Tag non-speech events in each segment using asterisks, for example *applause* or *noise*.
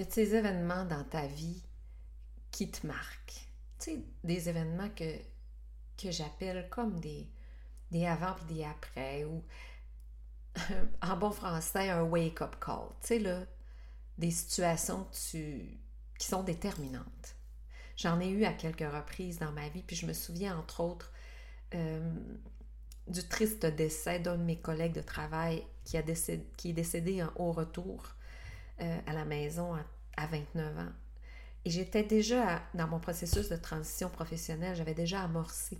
y a ces événements dans ta vie qui te marquent? Tu sais, des événements que, que j'appelle comme des, des avant et des après, ou *laughs* en bon français, un wake-up call. Tu sais, là, des situations tu, qui sont déterminantes. J'en ai eu à quelques reprises dans ma vie, puis je me souviens entre autres euh, du triste décès d'un de mes collègues de travail qui, a décédé, qui est décédé en haut retour euh, à la maison à, 29 ans. Et j'étais déjà dans mon processus de transition professionnelle, j'avais déjà amorcé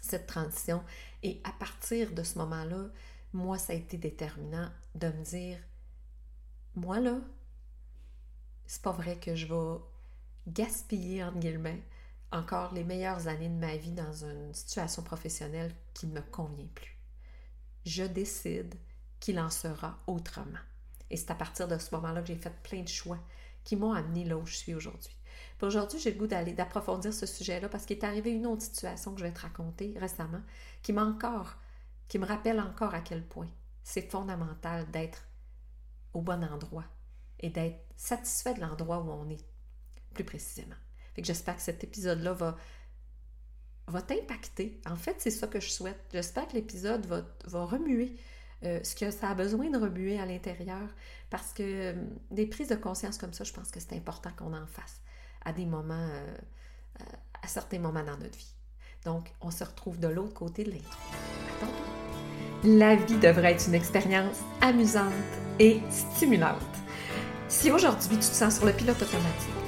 cette transition. Et à partir de ce moment-là, moi, ça a été déterminant de me dire, moi là, c'est pas vrai que je vais gaspiller, entre guillemets, encore les meilleures années de ma vie dans une situation professionnelle qui ne me convient plus. Je décide qu'il en sera autrement. Et c'est à partir de ce moment-là que j'ai fait plein de choix qui m'ont amené là où je suis aujourd'hui. Aujourd'hui, j'ai le goût d'aller d'approfondir ce sujet-là parce qu'il est arrivé une autre situation que je vais te raconter récemment qui m'a encore, qui me rappelle encore à quel point c'est fondamental d'être au bon endroit et d'être satisfait de l'endroit où on est, plus précisément. Fait que j'espère que cet épisode-là va, va t'impacter. En fait, c'est ça que je souhaite. J'espère que l'épisode va, va remuer euh, ce que ça a besoin de remuer à l'intérieur, parce que euh, des prises de conscience comme ça, je pense que c'est important qu'on en fasse à des moments, euh, à certains moments dans notre vie. Donc, on se retrouve de l'autre côté de l'intro. La vie devrait être une expérience amusante et stimulante. Si aujourd'hui tu te sens sur le pilote automatique,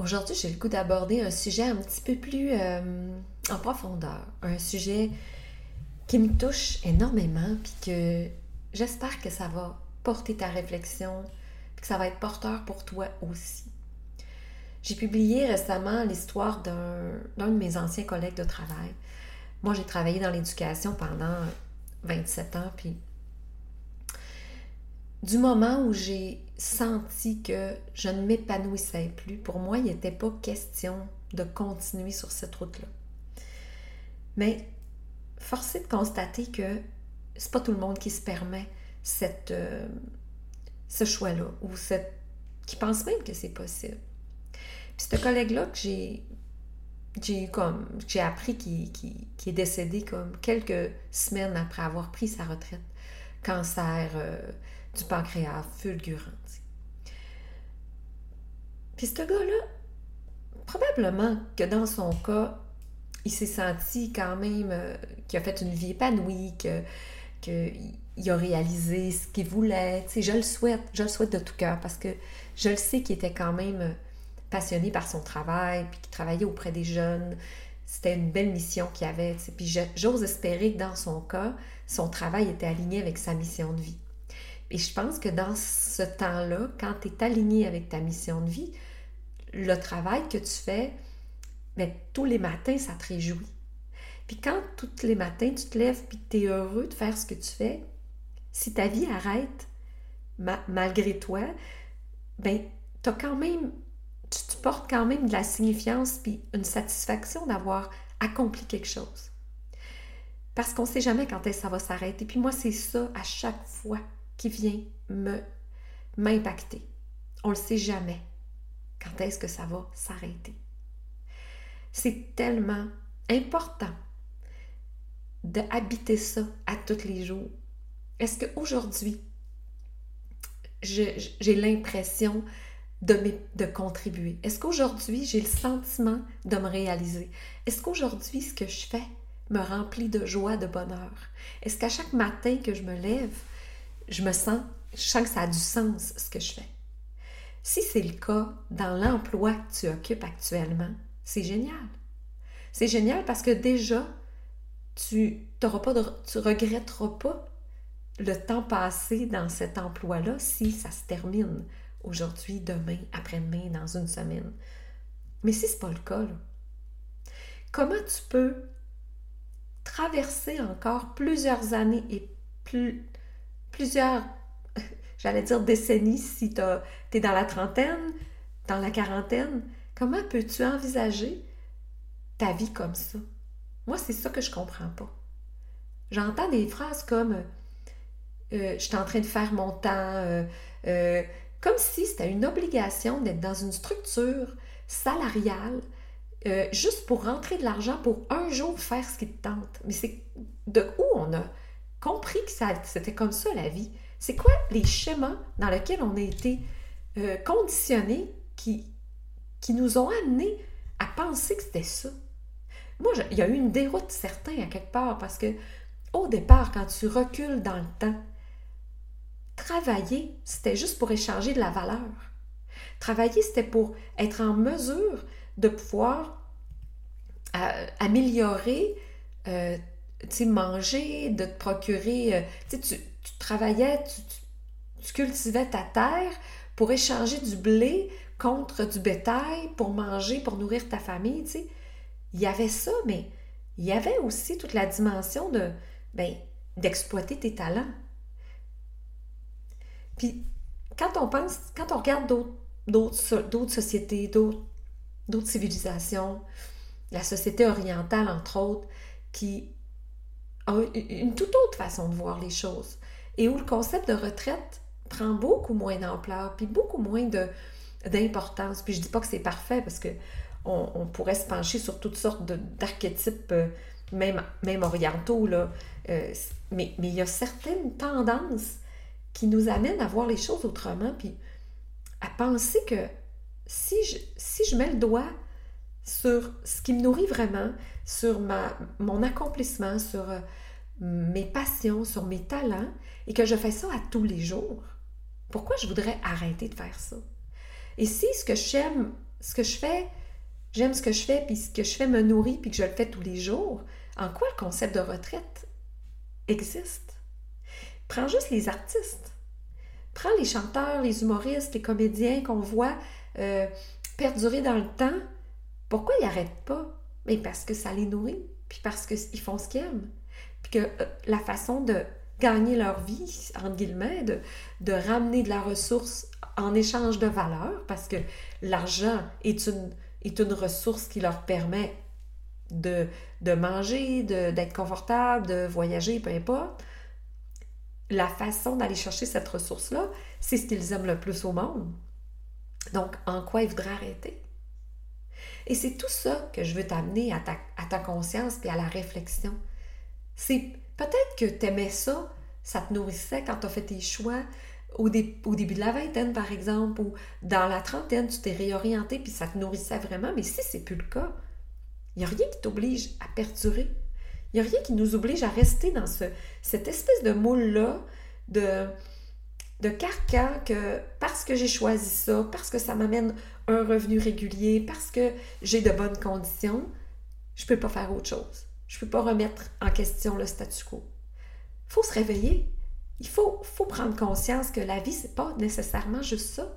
Aujourd'hui, j'ai le goût d'aborder un sujet un petit peu plus euh, en profondeur, un sujet qui me touche énormément, puis que j'espère que ça va porter ta réflexion, puis que ça va être porteur pour toi aussi. J'ai publié récemment l'histoire d'un de mes anciens collègues de travail. Moi, j'ai travaillé dans l'éducation pendant 27 ans, puis du moment où j'ai senti que je ne m'épanouissais plus, pour moi, il n'était pas question de continuer sur cette route-là. Mais force est de constater que c'est pas tout le monde qui se permet cette, euh, ce choix-là ou qui pense même que c'est possible. Puis ce collègue-là que j'ai j'ai comme j'ai appris qu'il est décédé comme quelques semaines après avoir pris sa retraite cancer euh, du pancréas fulgurant. Puis ce gars-là, probablement que dans son cas, il s'est senti quand même euh, qu'il a fait une vie épanouie, qu'il a réalisé ce qu'il voulait. Je le souhaite, je le souhaite de tout cœur parce que je le sais qu'il était quand même euh, passionné par son travail, puis qu'il travaillait auprès des jeunes. C'était une belle mission qu'il avait. Puis j'ose espérer que dans son cas, son travail était aligné avec sa mission de vie. Et je pense que dans ce temps-là, quand tu es aligné avec ta mission de vie, le travail que tu fais, mais tous les matins, ça te réjouit. Puis quand tous les matins, tu te lèves puis tu es heureux de faire ce que tu fais, si ta vie arrête malgré toi, ben as quand même, tu, tu, portes quand même de la signifiance puis une satisfaction d'avoir accompli quelque chose. Parce qu'on ne sait jamais quand est-ce ça va s'arrêter. Puis moi, c'est ça à chaque fois qui vient me m'impacter. On ne le sait jamais quand est-ce que ça va s'arrêter. C'est tellement important d'habiter ça à tous les jours. Est-ce qu'aujourd'hui, j'ai l'impression de, de contribuer? Est-ce qu'aujourd'hui, j'ai le sentiment de me réaliser? Est-ce qu'aujourd'hui, ce que je fais me remplit de joie, de bonheur? Est-ce qu'à chaque matin que je me lève, je me sens, je sens que ça a du sens ce que je fais? Si c'est le cas dans l'emploi que tu occupes actuellement, c'est génial. C'est génial parce que déjà, tu ne tu regretteras pas le temps passé dans cet emploi-là si ça se termine aujourd'hui, demain, après-demain, dans une semaine. Mais si ce n'est pas le cas, comment tu peux traverser encore plusieurs années et plus, plusieurs, *laughs* j'allais dire décennies si tu es dans la trentaine, dans la quarantaine, comment peux-tu envisager ta vie comme ça? Moi, c'est ça que je comprends pas. J'entends des phrases comme euh, je suis en train de faire mon temps, euh, euh, comme si c'était une obligation d'être dans une structure salariale juste pour rentrer de l'argent pour un jour faire ce qui te tente. Mais c'est de où on a compris que c'était comme ça la vie. C'est quoi les schémas dans lesquels on a été conditionnés qui, qui nous ont amenés à penser que c'était ça? Moi, il y a eu une déroute certaine à quelque part parce que au départ, quand tu recules dans le temps, travailler, c'était juste pour échanger de la valeur. Travailler, c'était pour être en mesure de pouvoir euh, améliorer, euh, manger, de te procurer. Euh, tu, tu, travaillais, tu, tu, cultivais ta terre pour échanger du blé contre du bétail, pour manger, pour nourrir ta famille. Il y avait ça, mais il y avait aussi toute la dimension de ben, d'exploiter tes talents. Puis quand on pense, quand on regarde d'autres sociétés, d'autres civilisations, la société orientale, entre autres, qui une toute autre façon de voir les choses et où le concept de retraite prend beaucoup moins d'ampleur, puis beaucoup moins d'importance. Puis je dis pas que c'est parfait parce que on, pourrait se pencher sur toutes sortes d'archétypes, euh, même, orientaux, là. Euh, mais, mais il y a certaines tendances qui nous amènent à voir les choses autrement, puis à penser que si je, si je mets le doigt sur ce qui me nourrit vraiment, sur mon accomplissement, sur euh, mes passions, sur mes talents, et que je fais ça à tous les jours, pourquoi je voudrais arrêter de faire ça? Et si ce que j'aime, ce que je fais, j'aime ce que je fais, puis ce que je fais me nourrit, puis que je le fais tous les jours, en quoi le concept de retraite existe? Prends juste les artistes. Prends les chanteurs, les humoristes, les comédiens qu'on voit euh, perdurer dans le temps. Pourquoi ils n'arrêtent pas? Mais parce que ça les nourrit, puis parce qu'ils font ce qu'ils aiment. Puis que euh, la façon de gagner leur vie, entre guillemets, de, ramener de la ressource en échange de valeur, parce que l'argent est une, ressource qui leur permet de, de manger, d'être confortable, de voyager, peu importe. La façon d'aller chercher cette ressource-là, c'est ce qu'ils aiment le plus au monde. Donc, en quoi ils voudraient arrêter? Et c'est tout ça que je veux t'amener à ta, conscience et à la réflexion. C'est peut-être que tu aimais ça, ça te nourrissait quand tu as fait tes choix, au, début de la vingtaine, par exemple, ou dans la trentaine, tu t'es réorienté puis ça te nourrissait vraiment, mais si c'est plus le cas, il n'y a rien qui t'oblige à perdurer. Il n'y a rien qui nous oblige à rester dans ce, cette espèce de moule-là, de, de carcan que parce que j'ai choisi ça, parce que ça m'amène un revenu régulier, parce que j'ai de bonnes conditions, je ne peux pas faire autre chose. Je ne peux pas remettre en question le statu quo. Il faut se réveiller il faut, prendre conscience que la vie, c'est pas nécessairement juste ça.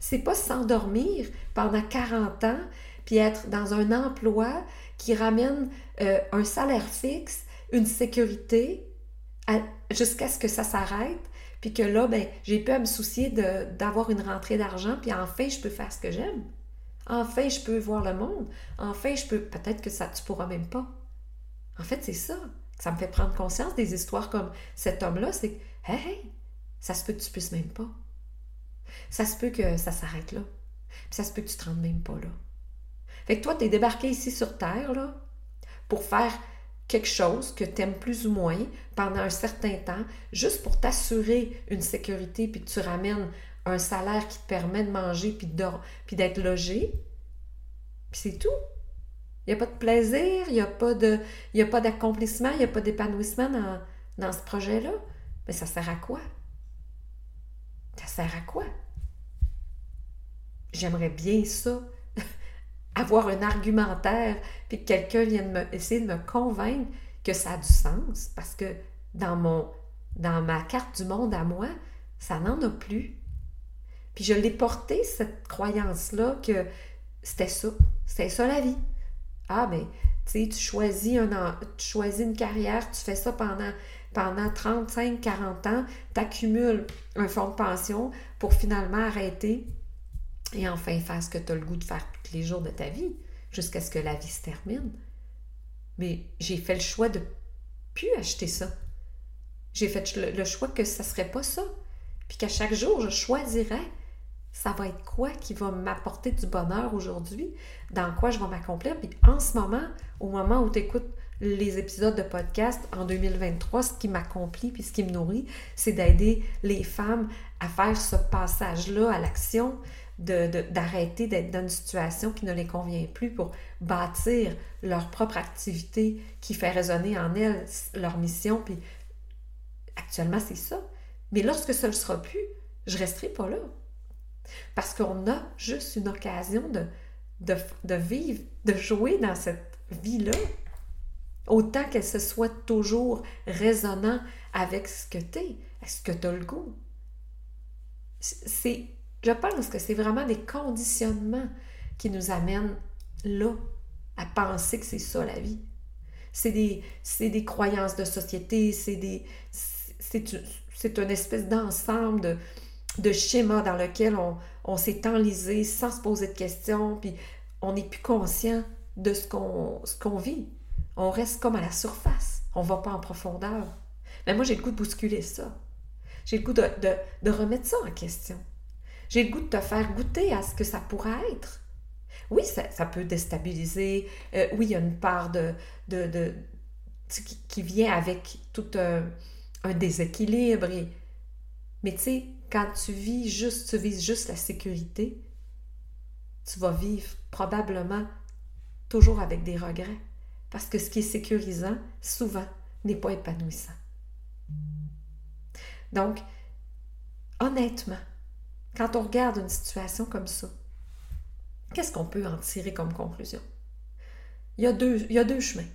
C'est pas s'endormir pendant 40 ans puis être dans un emploi qui ramène euh, un salaire fixe, une sécurité jusqu'à ce que ça s'arrête, puis que là, ben, j'ai pas à me soucier d'avoir une rentrée d'argent, puis enfin, je peux faire ce que j'aime. Enfin, je peux voir le monde. Enfin, je peux. Peut-être que ça, tu pourras même pas. En fait, c'est ça ça me fait prendre conscience des histoires comme cet homme-là, c'est que, hey, ça se peut que tu puisses même pas. Ça se peut que ça s'arrête là. Puis ça se peut que tu te rendes même pas là. Fait que toi, tu es débarqué ici sur Terre, là, pour faire quelque chose que tu aimes plus ou moins pendant un certain temps, juste pour t'assurer une sécurité, puis que tu ramènes un salaire qui te permet de manger, puis d'être logé. Puis c'est tout. Il n'y a pas de plaisir, il n'y a pas de, a pas d'accomplissement, il n'y a pas d'épanouissement dans, dans ce projet-là. Mais ça sert à quoi? Ça sert à quoi? J'aimerais bien ça, avoir un argumentaire, puis que quelqu'un vienne essayer de me convaincre que ça a du sens, parce que dans, mon, dans ma carte du monde à moi, ça n'en a plus. Puis je l'ai porté, cette croyance-là, que c'était ça, c'était ça la vie. Ah, mais tu sais, tu choisis, un, tu choisis une carrière, tu fais ça pendant, pendant 35, 40 ans, tu accumules un fonds de pension pour finalement arrêter et enfin faire ce que tu as le goût de faire tous les jours de ta vie, jusqu'à ce que la vie se termine. Mais j'ai fait le choix de plus acheter ça. J'ai fait le choix que ça serait pas ça. Puis qu'à chaque jour, je choisirais ça va être quoi qui va m'apporter du bonheur aujourd'hui, dans quoi je vais m'accomplir. Puis en ce moment, au moment où tu écoutes les épisodes de podcast en 2023, ce qui m'accomplit puis ce qui me nourrit, c'est d'aider les femmes à faire ce passage-là à l'action, d'arrêter d'être dans une situation qui ne les convient plus pour bâtir leur propre activité qui fait résonner en elles leur mission. Puis actuellement, c'est ça. Mais lorsque ça ne sera plus, je resterai pas là. Parce qu'on a juste une occasion de, de, vivre, de jouer dans cette vie-là. Autant qu'elle se soit toujours résonnant avec ce que tu es, ce que tu as le goût? C'est, je pense que c'est vraiment des conditionnements qui nous amènent là, à penser que c'est ça la vie. C'est des, des croyances de société, c'est des. C'est une espèce d'ensemble de, de schémas dans lequel on, s'est enlisé sans se poser de questions, puis on n'est plus conscient de ce qu'on vit. On reste comme à la surface, on ne va pas en profondeur. Mais moi, j'ai le goût de bousculer ça. J'ai le goût de, de, remettre ça en question. J'ai le goût de te faire goûter à ce que ça pourrait être. Oui, ça, peut déstabiliser. Euh, oui, il y a une part de, de, qui, vient avec tout un, un déséquilibre. mais tu sais, quand tu vis juste, tu vises juste la sécurité, tu vas vivre probablement toujours avec des regrets. Parce que ce qui est sécurisant, souvent, n'est pas épanouissant. Donc, honnêtement, quand on regarde une situation comme ça, qu'est-ce qu'on peut en tirer comme conclusion? Il y a deux, chemins.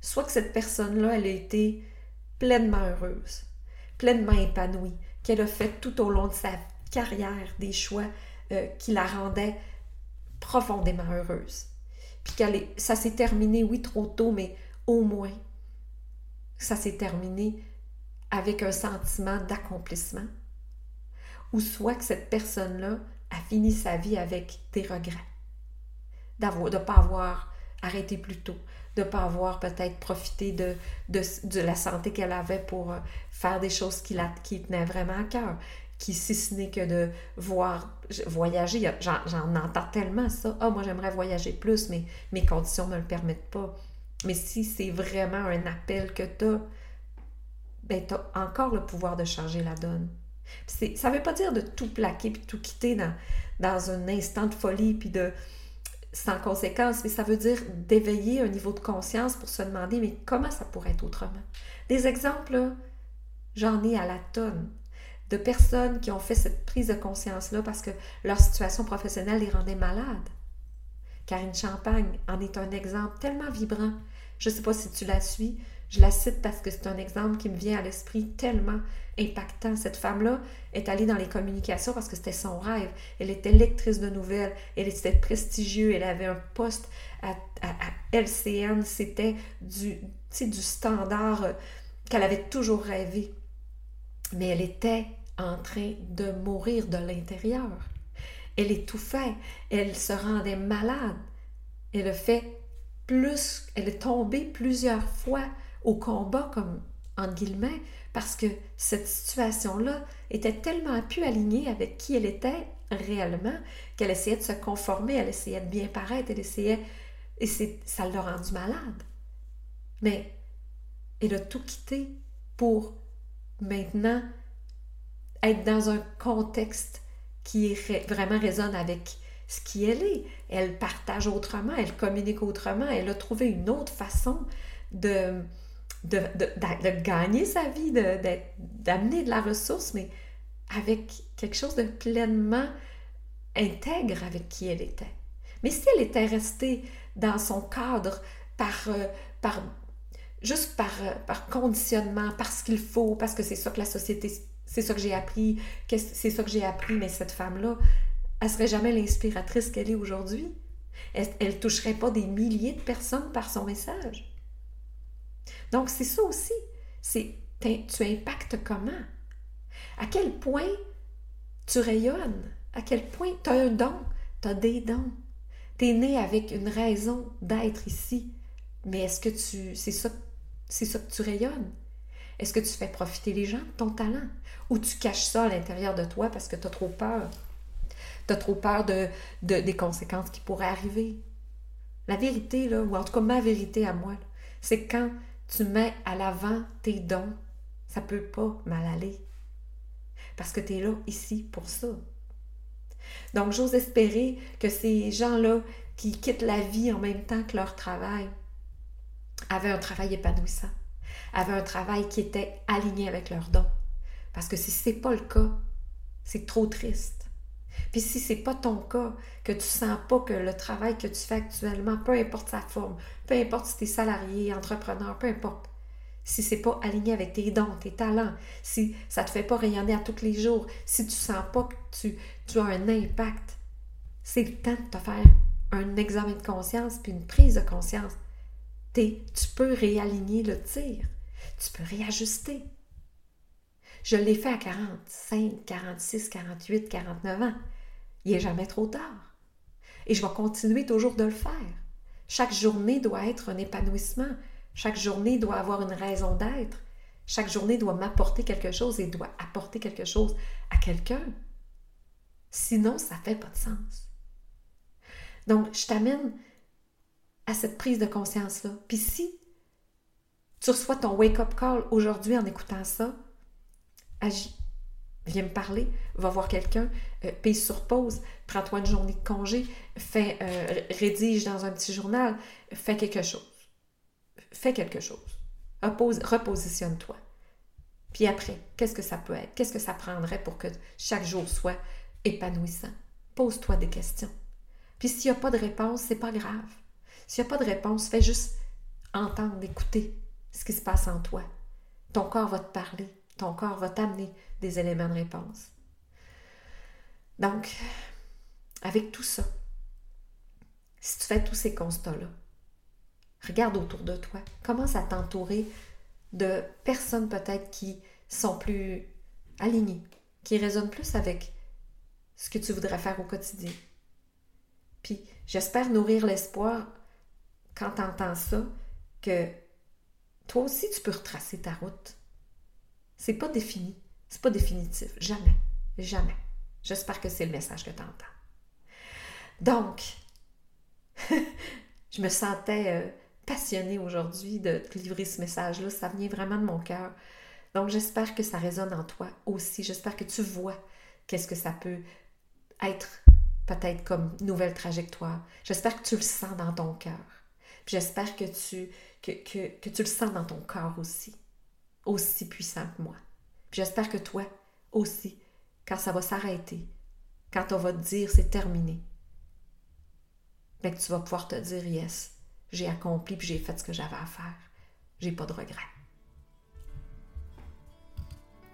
Soit que cette personne-là, elle a été pleinement heureuse, pleinement épanouie, qu'elle a fait tout au long de sa carrière, des choix euh, qui la rendaient profondément heureuse. Puis qu'elle ça s'est terminé, oui, trop tôt, mais au moins, ça s'est terminé avec un sentiment d'accomplissement. Ou soit que cette personne-là a fini sa vie avec des regrets, de ne pas avoir arrêté plus tôt, de ne pas avoir peut-être profité de, la santé qu'elle avait pour euh, faire des choses qui, la, qui tenaient vraiment à cœur. Qui, si ce n'est que de voir voyager, j'en entends tellement ça. Ah, moi, j'aimerais voyager plus, mais mes conditions ne me le permettent pas. Mais si c'est vraiment un appel que tu as, ben, tu as encore le pouvoir de changer la donne. Ça ne veut pas dire de tout plaquer puis tout quitter dans, dans un instant de folie puis de, sans conséquence, mais ça veut dire d'éveiller un niveau de conscience pour se demander, mais comment ça pourrait être autrement? Des exemples, j'en ai à la tonne de personnes qui ont fait cette prise de conscience-là parce que leur situation professionnelle les rendait malades. Karine Champagne en est un exemple tellement vibrant. Je ne sais pas si tu la suis, je la cite parce que c'est un exemple qui me vient à l'esprit tellement impactant. Cette femme-là est allée dans les communications parce que c'était son rêve. Elle était lectrice de nouvelles, elle était prestigieuse, elle avait un poste à, LCN, c'était du, du standard euh, qu'elle avait toujours rêvé. Mais elle était en train de mourir de l'intérieur. Elle étouffait, elle se rendait malade. Elle a fait plus, elle est tombée plusieurs fois au combat, comme en guillemets, parce que cette situation-là était tellement plus alignée avec qui elle était réellement qu'elle essayait de se conformer, elle essayait de bien paraître, elle essayait... Et ça l'a rendu malade. Mais elle a tout quitté pour maintenant être dans un contexte qui vraiment résonne avec ce qui elle est. Elle partage autrement, elle communique autrement, elle a trouvé une autre façon de, de, gagner sa vie, d'amener de, la ressource, mais avec quelque chose de pleinement intègre avec qui elle était. Mais si elle était restée dans son cadre par, euh, par juste par, euh, par conditionnement, parce qu'il faut, parce que c'est ça que la société, c'est ça que j'ai appris, c'est ça que j'ai appris, mais cette femme-là, elle serait jamais l'inspiratrice qu'elle est aujourd'hui. Elle, ne toucherait pas des milliers de personnes par son message. Donc, c'est ça aussi. C'est tu impactes comment? À quel point tu rayonnes? À quel point tu as un don? Tu as des dons. Tu es né avec une raison d'être ici. Mais est-ce que tu c'est ça c'est ça que tu rayonnes? Est-ce que tu fais profiter les gens de ton talent? Ou tu caches ça à l'intérieur de toi parce que tu as trop peur? Tu as trop peur de, des conséquences qui pourraient arriver? La vérité, là, ou en tout cas ma vérité à moi, c'est quand tu mets à l'avant tes dons, ça peut pas mal aller. Parce que tu es là, ici, pour ça. Donc, j'ose espérer que ces gens-là qui quittent la vie en même temps que leur travail avaient un travail épanouissant, avaient un travail qui était aligné avec leurs dons. Parce que si ce n'est pas le cas, c'est trop triste. Puis si c'est pas ton cas, que tu sens pas que le travail que tu fais actuellement, peu importe sa forme, peu importe si tu es salarié, entrepreneur, peu importe, si c'est pas aligné avec tes dons, tes talents, si ça te fait pas rayonner à tous les jours, si tu sens pas que tu, tu as un impact, c'est le temps de te faire un examen de conscience puis une prise de conscience. tu peux réaligner le tir, tu peux réajuster. Je l'ai fait à 45, 46, 48, 49 ans. Il n'est jamais trop tard. Et je vais continuer toujours de le faire. Chaque journée doit être un épanouissement. Chaque journée doit avoir une raison d'être. Chaque journée doit m'apporter quelque chose et doit apporter quelque chose à quelqu'un. Sinon, ça ne fait pas de sens. Donc, je t'amène à cette prise de conscience-là. Puis si tu reçois ton wake-up call aujourd'hui en écoutant ça, agis. Viens me parler, va voir quelqu'un, euh, sur pause, prends-toi une journée de congé, fais, euh, rédige dans un petit journal, fais quelque chose. Fais quelque chose. repositionne-toi. Puis après, qu'est-ce que ça peut être? Qu'est-ce que ça prendrait pour que chaque jour soit épanouissant? Pose-toi des questions. Puis s'il n'y a pas de réponse, c'est pas grave. S'il n'y a pas de réponse, fais juste entendre, écouter ce qui se passe en toi. Ton corps va te parler ton corps va t'amener des éléments de réponse. Donc, avec tout ça, si tu fais tous ces constats-là, regarde autour de toi, commence à t'entourer de personnes peut-être qui sont plus alignées, qui résonnent plus avec ce que tu voudrais faire au quotidien. Puis j'espère nourrir l'espoir quand tu entends ça, que toi aussi tu peux retracer ta route. C'est pas défini. C'est pas définitif. Jamais. Jamais. J'espère que c'est le message que tu entends. Donc, *laughs* je me sentais euh, passionnée aujourd'hui de te livrer ce message-là. Ça vient vraiment de mon cœur. Donc, j'espère que ça résonne en toi aussi. J'espère que tu vois qu'est-ce que ça peut être peut-être comme nouvelle trajectoire. J'espère que tu le sens dans ton cœur. J'espère que tu, que, que, que tu le sens dans ton corps aussi aussi puissant que moi. J'espère que toi aussi, quand ça va s'arrêter, quand on va te dire c'est terminé, ben que tu vas pouvoir te dire yes, j'ai accompli puis j'ai fait ce que j'avais à faire. J'ai pas de regrets.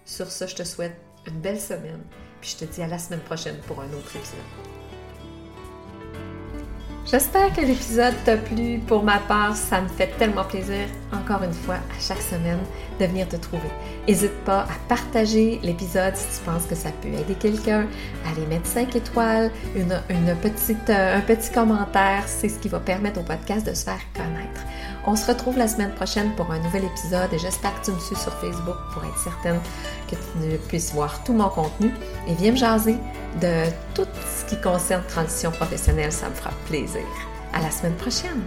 Sur ce, je te souhaite une belle semaine, puis je te dis à la semaine prochaine pour un autre épisode. J'espère que l'épisode t'a plu. Pour ma part, ça me fait tellement plaisir, encore une fois, à chaque semaine, de venir te trouver. N'hésite pas à partager l'épisode si tu penses que ça peut aider quelqu'un, à aller mettre 5 étoiles, euh, un petit commentaire. C'est ce qui va permettre au podcast de se faire connaître. On se retrouve la semaine prochaine pour un nouvel épisode et j'espère que tu me suis sur Facebook pour être certaine que tu puisses voir tout mon contenu et viens me jaser de tout ce qui concerne transition professionnelle, ça me fera plaisir. À la semaine prochaine!